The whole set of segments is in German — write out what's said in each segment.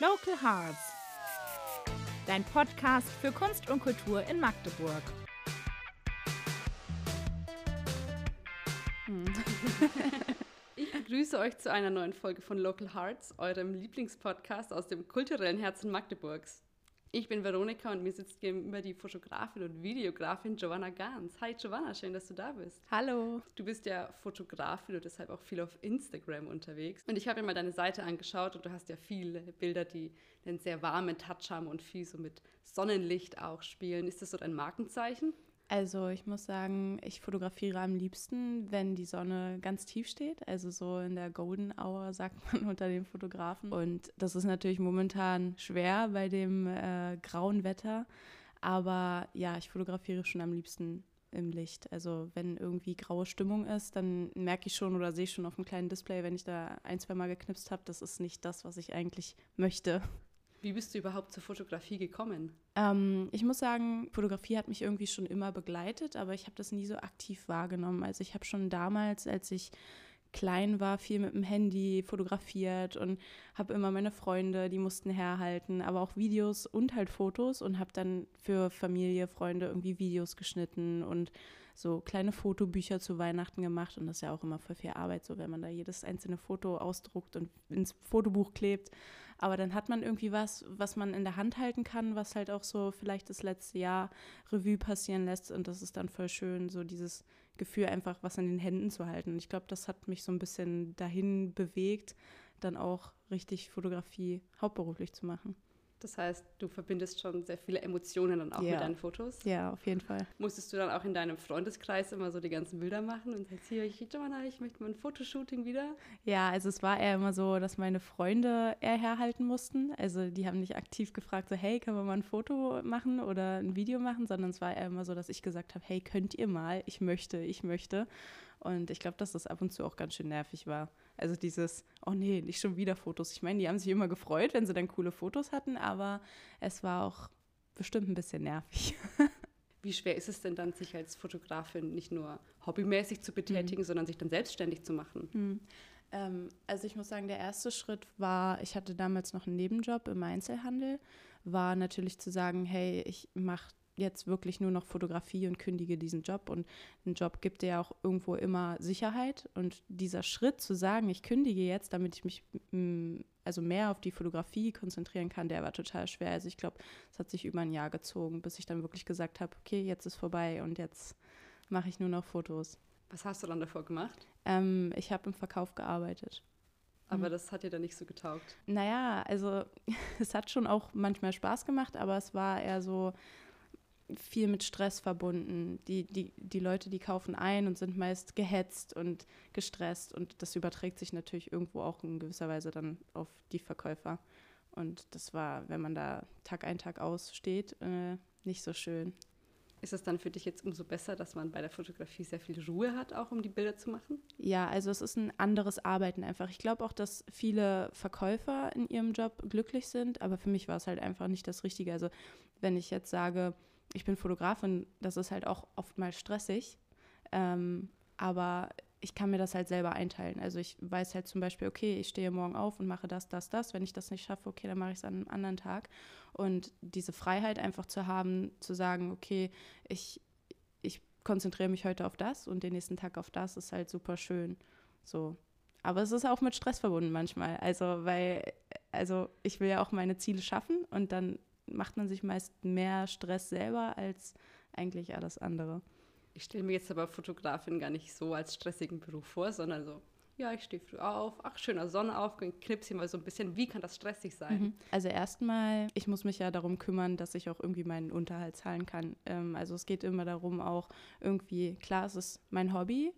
Local Hearts. Dein Podcast für Kunst und Kultur in Magdeburg. Ich begrüße euch zu einer neuen Folge von Local Hearts, eurem Lieblingspodcast aus dem kulturellen Herzen Magdeburgs. Ich bin Veronika und mir sitzt gegenüber die Fotografin und Videografin Giovanna Gans. Hi Giovanna, schön, dass du da bist. Hallo. Du bist ja Fotografin und deshalb auch viel auf Instagram unterwegs. Und ich habe mir mal deine Seite angeschaut und du hast ja viele Bilder, die einen sehr warmen Touch haben und viel so mit Sonnenlicht auch spielen. Ist das so dein Markenzeichen? Also ich muss sagen, ich fotografiere am liebsten, wenn die Sonne ganz tief steht, also so in der Golden Hour sagt man unter den Fotografen. Und das ist natürlich momentan schwer bei dem äh, grauen Wetter, aber ja, ich fotografiere schon am liebsten im Licht. Also wenn irgendwie graue Stimmung ist, dann merke ich schon oder sehe schon auf dem kleinen Display, wenn ich da ein, zwei Mal geknipst habe, das ist nicht das, was ich eigentlich möchte. Wie bist du überhaupt zur Fotografie gekommen? Ähm, ich muss sagen, Fotografie hat mich irgendwie schon immer begleitet, aber ich habe das nie so aktiv wahrgenommen. Also ich habe schon damals, als ich klein war, viel mit dem Handy fotografiert und habe immer meine Freunde, die mussten herhalten, aber auch Videos und halt Fotos und habe dann für Familie, Freunde irgendwie Videos geschnitten und so kleine Fotobücher zu Weihnachten gemacht und das ist ja auch immer voll viel Arbeit, so wenn man da jedes einzelne Foto ausdruckt und ins Fotobuch klebt. Aber dann hat man irgendwie was, was man in der Hand halten kann, was halt auch so vielleicht das letzte Jahr Revue passieren lässt und das ist dann voll schön, so dieses Gefühl einfach was in den Händen zu halten. Und ich glaube, das hat mich so ein bisschen dahin bewegt, dann auch richtig Fotografie hauptberuflich zu machen. Das heißt, du verbindest schon sehr viele Emotionen dann auch ja. mit deinen Fotos. Ja, auf jeden Fall. Musstest du dann auch in deinem Freundeskreis immer so die ganzen Bilder machen und sagst, hier, ich, Joanna, ich möchte mal ein Fotoshooting wieder? Ja, also es war eher immer so, dass meine Freunde eher herhalten mussten. Also die haben nicht aktiv gefragt, so, hey, können wir mal ein Foto machen oder ein Video machen, sondern es war eher immer so, dass ich gesagt habe, hey, könnt ihr mal, ich möchte, ich möchte. Und ich glaube, dass das ab und zu auch ganz schön nervig war. Also dieses, oh nee, nicht schon wieder Fotos. Ich meine, die haben sich immer gefreut, wenn sie dann coole Fotos hatten, aber es war auch bestimmt ein bisschen nervig. Wie schwer ist es denn dann, sich als Fotografin nicht nur hobbymäßig zu betätigen, mhm. sondern sich dann selbstständig zu machen? Mhm. Ähm, also ich muss sagen, der erste Schritt war, ich hatte damals noch einen Nebenjob im Einzelhandel, war natürlich zu sagen, hey, ich mache jetzt wirklich nur noch Fotografie und kündige diesen Job. Und ein Job gibt dir ja auch irgendwo immer Sicherheit. Und dieser Schritt zu sagen, ich kündige jetzt, damit ich mich mm, also mehr auf die Fotografie konzentrieren kann, der war total schwer. Also ich glaube, es hat sich über ein Jahr gezogen, bis ich dann wirklich gesagt habe, okay, jetzt ist vorbei und jetzt mache ich nur noch Fotos. Was hast du dann davor gemacht? Ähm, ich habe im Verkauf gearbeitet. Aber mhm. das hat dir dann nicht so getaugt? Naja, also es hat schon auch manchmal Spaß gemacht, aber es war eher so, viel mit Stress verbunden. Die, die, die Leute, die kaufen ein und sind meist gehetzt und gestresst und das überträgt sich natürlich irgendwo auch in gewisser Weise dann auf die Verkäufer. Und das war, wenn man da Tag ein, Tag aus steht, äh, nicht so schön. Ist es dann für dich jetzt umso besser, dass man bei der Fotografie sehr viel Ruhe hat, auch um die Bilder zu machen? Ja, also es ist ein anderes Arbeiten einfach. Ich glaube auch, dass viele Verkäufer in ihrem Job glücklich sind, aber für mich war es halt einfach nicht das Richtige. Also wenn ich jetzt sage, ich bin Fotografin, das ist halt auch oftmals stressig. Ähm, aber ich kann mir das halt selber einteilen. Also ich weiß halt zum Beispiel, okay, ich stehe morgen auf und mache das, das, das. Wenn ich das nicht schaffe, okay, dann mache ich es an einem anderen Tag. Und diese Freiheit einfach zu haben, zu sagen, okay, ich, ich konzentriere mich heute auf das und den nächsten Tag auf das, ist halt super schön. So. Aber es ist auch mit Stress verbunden manchmal. Also, weil, also ich will ja auch meine Ziele schaffen und dann macht man sich meist mehr Stress selber als eigentlich alles andere. Ich stelle mir jetzt aber Fotografin gar nicht so als stressigen Beruf vor, sondern so, ja, ich stehe früh auf, ach, schöner Sonnenaufgang, knips hier mal so ein bisschen. Wie kann das stressig sein? Mhm. Also erstmal, ich muss mich ja darum kümmern, dass ich auch irgendwie meinen Unterhalt zahlen kann. Ähm, also es geht immer darum, auch irgendwie, klar, es ist mein Hobby,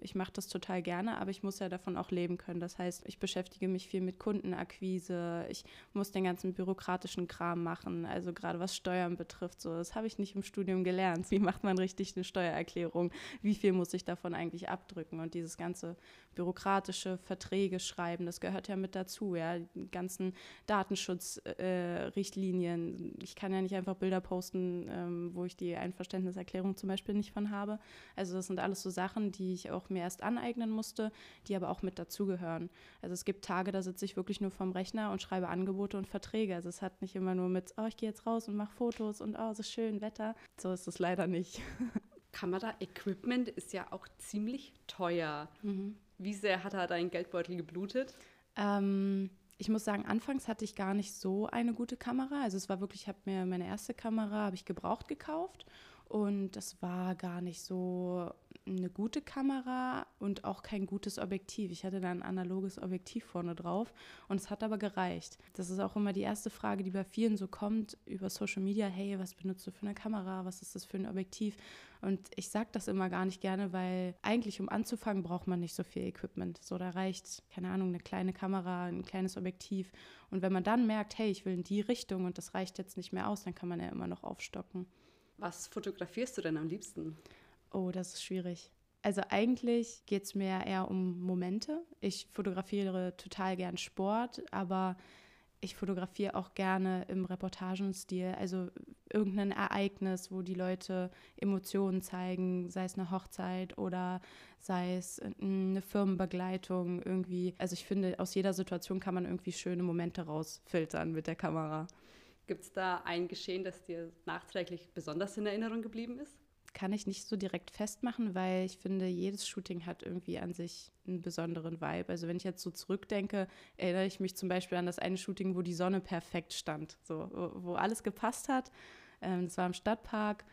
ich mache das total gerne, aber ich muss ja davon auch leben können. Das heißt, ich beschäftige mich viel mit Kundenakquise, ich muss den ganzen bürokratischen Kram machen, also gerade was Steuern betrifft, so das habe ich nicht im Studium gelernt. Wie macht man richtig eine Steuererklärung? Wie viel muss ich davon eigentlich abdrücken? Und dieses ganze bürokratische Verträge schreiben, das gehört ja mit dazu, ja, die ganzen Datenschutzrichtlinien. Äh, ich kann ja nicht einfach Bilder posten, ähm, wo ich die Einverständniserklärung zum Beispiel nicht von habe. Also das sind alles so Sachen, die die ich auch mir erst aneignen musste, die aber auch mit dazugehören. Also es gibt Tage, da sitze ich wirklich nur vorm Rechner und schreibe Angebote und Verträge. Also es hat nicht immer nur mit, oh, ich gehe jetzt raus und mache Fotos und oh, so schön Wetter. So ist es leider nicht. Kamera-Equipment ist ja auch ziemlich teuer. Mhm. Wie sehr hat da dein Geldbeutel geblutet? Ähm, ich muss sagen, anfangs hatte ich gar nicht so eine gute Kamera. Also es war wirklich, ich habe mir meine erste Kamera, habe ich gebraucht gekauft und das war gar nicht so eine gute Kamera und auch kein gutes Objektiv. Ich hatte da ein analoges Objektiv vorne drauf und es hat aber gereicht. Das ist auch immer die erste Frage, die bei vielen so kommt über Social Media. Hey, was benutzt du für eine Kamera? Was ist das für ein Objektiv? Und ich sage das immer gar nicht gerne, weil eigentlich, um anzufangen, braucht man nicht so viel Equipment. So, da reicht, keine Ahnung, eine kleine Kamera, ein kleines Objektiv. Und wenn man dann merkt, hey, ich will in die Richtung und das reicht jetzt nicht mehr aus, dann kann man ja immer noch aufstocken. Was fotografierst du denn am liebsten? Oh, das ist schwierig. Also eigentlich geht es mir eher um Momente. Ich fotografiere total gern Sport, aber ich fotografiere auch gerne im Reportagenstil, also irgendein Ereignis, wo die Leute Emotionen zeigen, sei es eine Hochzeit oder sei es eine Firmenbegleitung irgendwie. Also ich finde, aus jeder Situation kann man irgendwie schöne Momente rausfiltern mit der Kamera. Gibt es da ein Geschehen, das dir nachträglich besonders in Erinnerung geblieben ist? kann ich nicht so direkt festmachen, weil ich finde, jedes Shooting hat irgendwie an sich einen besonderen Vibe. Also wenn ich jetzt so zurückdenke, erinnere ich mich zum Beispiel an das eine Shooting, wo die Sonne perfekt stand, so, wo, alles gepasst hat. Ähm, das war im Stadtpark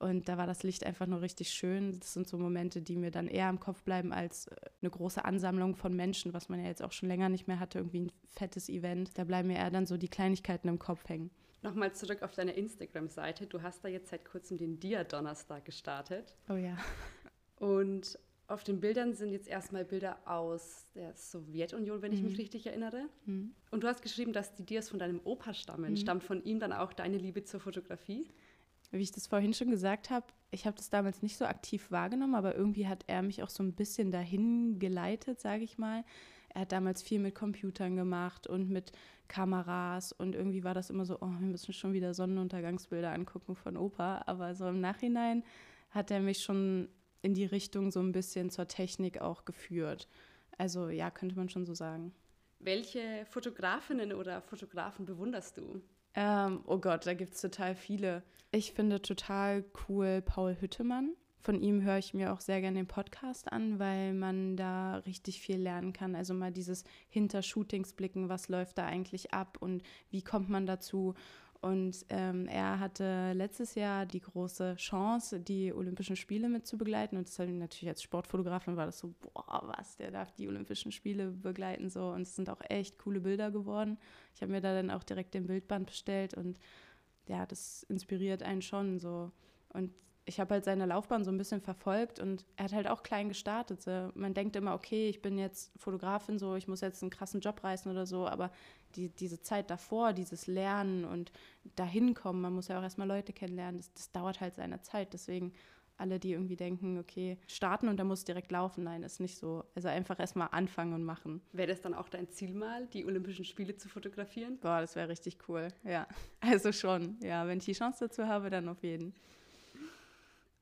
und da war das Licht einfach nur richtig schön. Das sind so Momente, die mir dann eher im Kopf bleiben als äh, eine große Ansammlung von Menschen, was man ja jetzt auch schon länger nicht mehr hatte, irgendwie ein fettes Event. Da bleiben mir eher dann so die Kleinigkeiten im Kopf hängen. Nochmal zurück auf deine Instagram-Seite. Du hast da jetzt seit kurzem den Dia-Donnerstag gestartet. Oh ja. Und auf den Bildern sind jetzt erstmal Bilder aus der Sowjetunion, wenn ich mich mhm. richtig erinnere. Mhm. Und du hast geschrieben, dass die Dias von deinem Opa stammen. Mhm. Stammt von ihm dann auch deine Liebe zur Fotografie? Wie ich das vorhin schon gesagt habe, ich habe das damals nicht so aktiv wahrgenommen, aber irgendwie hat er mich auch so ein bisschen dahin geleitet, sage ich mal. Er hat damals viel mit Computern gemacht und mit Kameras und irgendwie war das immer so, oh, wir müssen schon wieder Sonnenuntergangsbilder angucken von Opa. Aber so im Nachhinein hat er mich schon in die Richtung so ein bisschen zur Technik auch geführt. Also ja, könnte man schon so sagen. Welche Fotografinnen oder Fotografen bewunderst du? Ähm, oh Gott, da gibt es total viele. Ich finde total cool Paul Hüttemann. Von ihm höre ich mir auch sehr gerne den Podcast an, weil man da richtig viel lernen kann. Also mal dieses hinter Shootings blicken, was läuft da eigentlich ab und wie kommt man dazu. Und ähm, er hatte letztes Jahr die große Chance, die Olympischen Spiele mit zu begleiten. Und das hat natürlich als Sportfotografin war das so, boah, was, der darf die Olympischen Spiele begleiten. So. Und es sind auch echt coole Bilder geworden. Ich habe mir da dann auch direkt den Bildband bestellt und ja, das inspiriert einen schon so. Und ich habe halt seine Laufbahn so ein bisschen verfolgt und er hat halt auch klein gestartet. So. Man denkt immer, okay, ich bin jetzt Fotografin, so, ich muss jetzt einen krassen Job reißen oder so, aber die, diese Zeit davor, dieses Lernen und dahin kommen, man muss ja auch erstmal Leute kennenlernen, das, das dauert halt seine Zeit. Deswegen alle, die irgendwie denken, okay, starten und dann muss direkt laufen, nein, ist nicht so. Also einfach erstmal anfangen und machen. Wäre das dann auch dein Ziel mal, die Olympischen Spiele zu fotografieren? Boah, das wäre richtig cool, ja. Also schon, ja, wenn ich die Chance dazu habe, dann auf jeden Fall.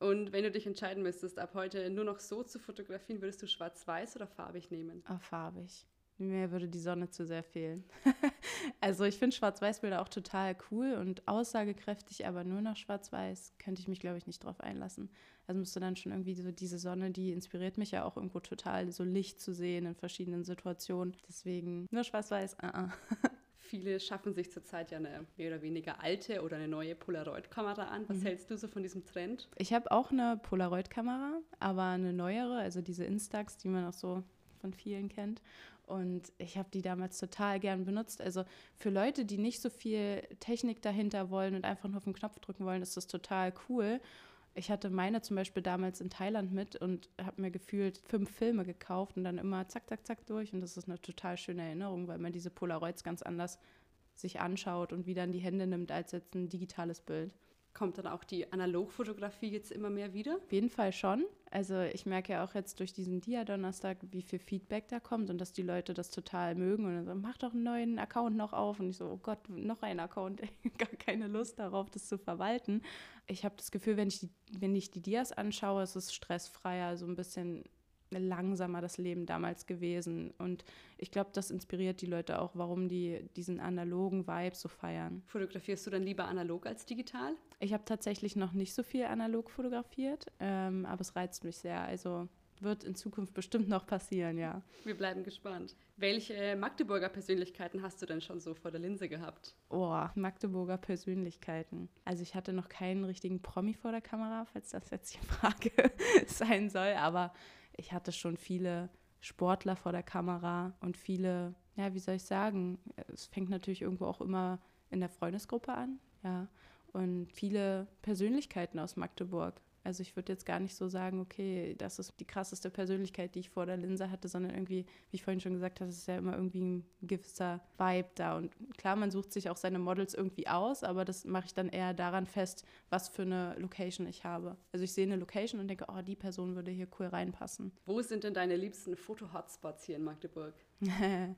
Und wenn du dich entscheiden müsstest, ab heute nur noch so zu fotografieren, würdest du schwarz-weiß oder farbig nehmen? Ah, farbig. Mir würde die Sonne zu sehr fehlen. also ich finde Schwarz-Weiß-Bilder auch total cool und aussagekräftig, aber nur noch Schwarz-Weiß könnte ich mich, glaube ich, nicht drauf einlassen. Also müsste dann schon irgendwie so diese Sonne, die inspiriert mich ja auch irgendwo total, so Licht zu sehen in verschiedenen Situationen. Deswegen nur Schwarz-Weiß, uh -uh. Viele schaffen sich zurzeit ja eine mehr oder weniger alte oder eine neue Polaroid-Kamera an. Was mhm. hältst du so von diesem Trend? Ich habe auch eine Polaroid-Kamera, aber eine neuere, also diese Instax, die man auch so von vielen kennt. Und ich habe die damals total gern benutzt. Also für Leute, die nicht so viel Technik dahinter wollen und einfach nur auf den Knopf drücken wollen, ist das total cool. Ich hatte meine zum Beispiel damals in Thailand mit und habe mir gefühlt fünf Filme gekauft und dann immer zack, zack, zack durch. Und das ist eine total schöne Erinnerung, weil man diese Polaroids ganz anders sich anschaut und wieder in die Hände nimmt als jetzt ein digitales Bild. Kommt dann auch die Analogfotografie jetzt immer mehr wieder? Auf jeden Fall schon. Also ich merke ja auch jetzt durch diesen Dia-Donnerstag, wie viel Feedback da kommt und dass die Leute das total mögen und dann sagen, mach doch einen neuen Account noch auf. Und ich so, oh Gott, noch ein Account, gar keine Lust darauf, das zu verwalten. Ich habe das Gefühl, wenn ich, die, wenn ich die Dias anschaue, ist es stressfreier, so ein bisschen langsamer das Leben damals gewesen. Und ich glaube, das inspiriert die Leute auch, warum die diesen analogen Vibe so feiern. Fotografierst du dann lieber analog als digital? Ich habe tatsächlich noch nicht so viel analog fotografiert, ähm, aber es reizt mich sehr. Also wird in Zukunft bestimmt noch passieren, ja. Wir bleiben gespannt. Welche Magdeburger Persönlichkeiten hast du denn schon so vor der Linse gehabt? Oh, Magdeburger Persönlichkeiten. Also ich hatte noch keinen richtigen Promi vor der Kamera, falls das jetzt die Frage sein soll, aber ich hatte schon viele Sportler vor der Kamera und viele, ja, wie soll ich sagen, es fängt natürlich irgendwo auch immer in der Freundesgruppe an, ja, und viele Persönlichkeiten aus Magdeburg. Also ich würde jetzt gar nicht so sagen, okay, das ist die krasseste Persönlichkeit, die ich vor der Linse hatte, sondern irgendwie, wie ich vorhin schon gesagt habe, es ist ja immer irgendwie ein gewisser Vibe da. Und klar, man sucht sich auch seine Models irgendwie aus, aber das mache ich dann eher daran fest, was für eine Location ich habe. Also ich sehe eine Location und denke, oh, die Person würde hier cool reinpassen. Wo sind denn deine liebsten Foto-Hotspots hier in Magdeburg?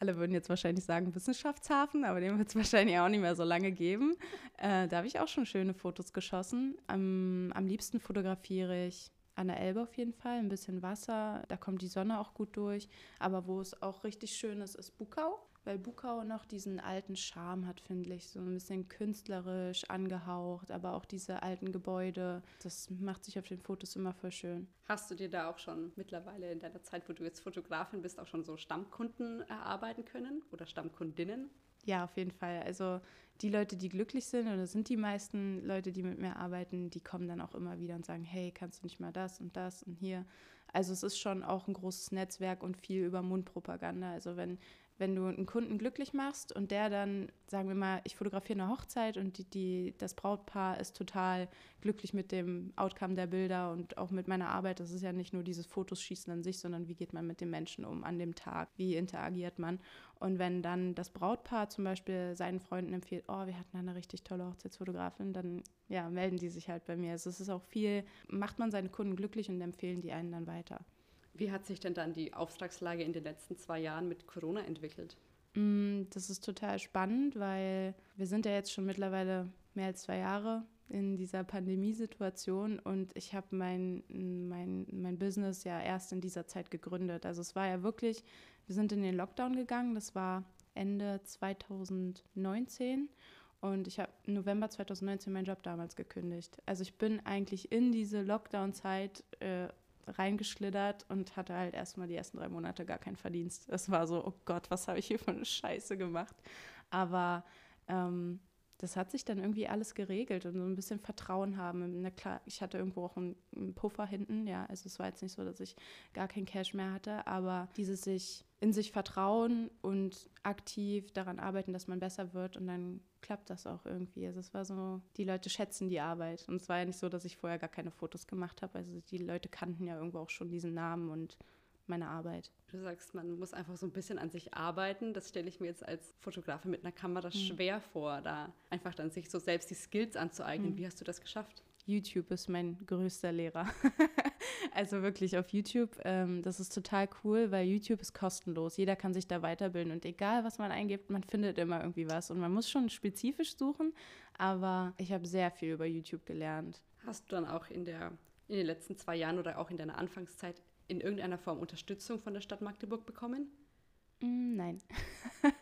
Alle würden jetzt wahrscheinlich sagen Wissenschaftshafen, aber den wird es wahrscheinlich auch nicht mehr so lange geben. Äh, da habe ich auch schon schöne Fotos geschossen. Am, am liebsten fotografiere ich an der Elbe auf jeden Fall, ein bisschen Wasser, da kommt die Sonne auch gut durch. Aber wo es auch richtig schön ist, ist Bukau weil Bukau noch diesen alten Charme hat, finde ich. So ein bisschen künstlerisch angehaucht, aber auch diese alten Gebäude. Das macht sich auf den Fotos immer voll schön. Hast du dir da auch schon mittlerweile in deiner Zeit, wo du jetzt Fotografin bist, auch schon so Stammkunden erarbeiten können oder Stammkundinnen? Ja, auf jeden Fall. Also die Leute, die glücklich sind, oder sind die meisten Leute, die mit mir arbeiten, die kommen dann auch immer wieder und sagen, hey, kannst du nicht mal das und das und hier. Also es ist schon auch ein großes Netzwerk und viel über Mundpropaganda. Also wenn wenn du einen Kunden glücklich machst und der dann, sagen wir mal, ich fotografiere eine Hochzeit und die, die, das Brautpaar ist total glücklich mit dem Outcome der Bilder und auch mit meiner Arbeit. Das ist ja nicht nur dieses Fotos schießen an sich, sondern wie geht man mit den Menschen um an dem Tag, wie interagiert man. Und wenn dann das Brautpaar zum Beispiel seinen Freunden empfiehlt, oh, wir hatten eine richtig tolle Hochzeitsfotografin, dann ja, melden die sich halt bei mir. Also es ist auch viel, macht man seine Kunden glücklich und empfehlen die einen dann weiter. Wie hat sich denn dann die Auftragslage in den letzten zwei Jahren mit Corona entwickelt? Mm, das ist total spannend, weil wir sind ja jetzt schon mittlerweile mehr als zwei Jahre in dieser Pandemiesituation und ich habe mein, mein, mein Business ja erst in dieser Zeit gegründet. Also es war ja wirklich, wir sind in den Lockdown gegangen, das war Ende 2019 und ich habe November 2019 meinen Job damals gekündigt. Also ich bin eigentlich in diese Lockdown-Zeit äh, reingeschlittert und hatte halt erstmal die ersten drei Monate gar keinen Verdienst. Es war so, oh Gott, was habe ich hier für eine Scheiße gemacht. Aber ähm, das hat sich dann irgendwie alles geregelt und so ein bisschen Vertrauen haben. Na klar, ich hatte irgendwo auch einen, Puffer hinten, ja. Also es war jetzt nicht so, dass ich gar kein Cash mehr hatte, aber dieses sich in sich vertrauen und aktiv daran arbeiten, dass man besser wird und dann klappt das auch irgendwie. Also es war so, die Leute schätzen die Arbeit. Und es war ja nicht so, dass ich vorher gar keine Fotos gemacht habe. Also die Leute kannten ja irgendwo auch schon diesen Namen und meine Arbeit. Du sagst, man muss einfach so ein bisschen an sich arbeiten. Das stelle ich mir jetzt als Fotografin mit einer Kamera mhm. schwer vor, da einfach dann sich so selbst die Skills anzueignen. Mhm. Wie hast du das geschafft? YouTube ist mein größter Lehrer. also wirklich auf YouTube. Ähm, das ist total cool, weil YouTube ist kostenlos. Jeder kann sich da weiterbilden und egal, was man eingibt, man findet immer irgendwie was. Und man muss schon spezifisch suchen, aber ich habe sehr viel über YouTube gelernt. Hast du dann auch in, der, in den letzten zwei Jahren oder auch in deiner Anfangszeit in irgendeiner Form Unterstützung von der Stadt Magdeburg bekommen? Mm, nein.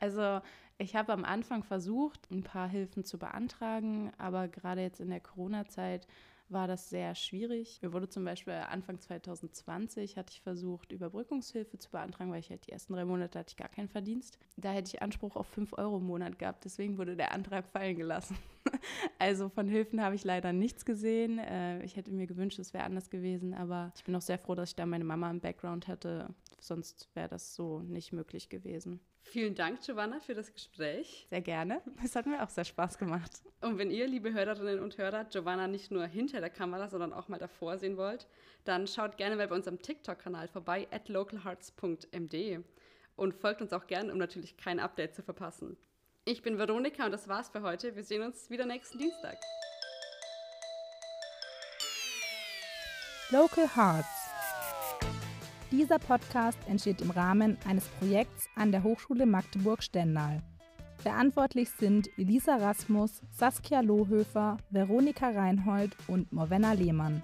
also ich habe am Anfang versucht, ein paar Hilfen zu beantragen, aber gerade jetzt in der Corona-Zeit war das sehr schwierig. Mir wurde zum Beispiel Anfang 2020 hatte ich versucht, Überbrückungshilfe zu beantragen, weil ich halt die ersten drei Monate hatte ich gar keinen Verdienst. Da hätte ich Anspruch auf 5 Euro im Monat gehabt, deswegen wurde der Antrag fallen gelassen. also von Hilfen habe ich leider nichts gesehen. Äh, ich hätte mir gewünscht, es wäre anders gewesen, aber ich bin auch sehr froh, dass ich da meine Mama im Background hatte. Sonst wäre das so nicht möglich gewesen. Vielen Dank, Giovanna, für das Gespräch. Sehr gerne. Es hat mir auch sehr Spaß gemacht. Und wenn ihr, liebe Hörerinnen und Hörer, Giovanna nicht nur hinter der Kamera, sondern auch mal davor sehen wollt, dann schaut gerne mal bei unserem TikTok-Kanal vorbei, at localhearts.md und folgt uns auch gerne, um natürlich kein Update zu verpassen. Ich bin Veronika und das war's für heute. Wir sehen uns wieder nächsten Dienstag. Local Hearts dieser Podcast entsteht im Rahmen eines Projekts an der Hochschule Magdeburg-Stendal. Verantwortlich sind Elisa Rasmus, Saskia Lohöfer, Veronika Reinhold und Morvenna Lehmann.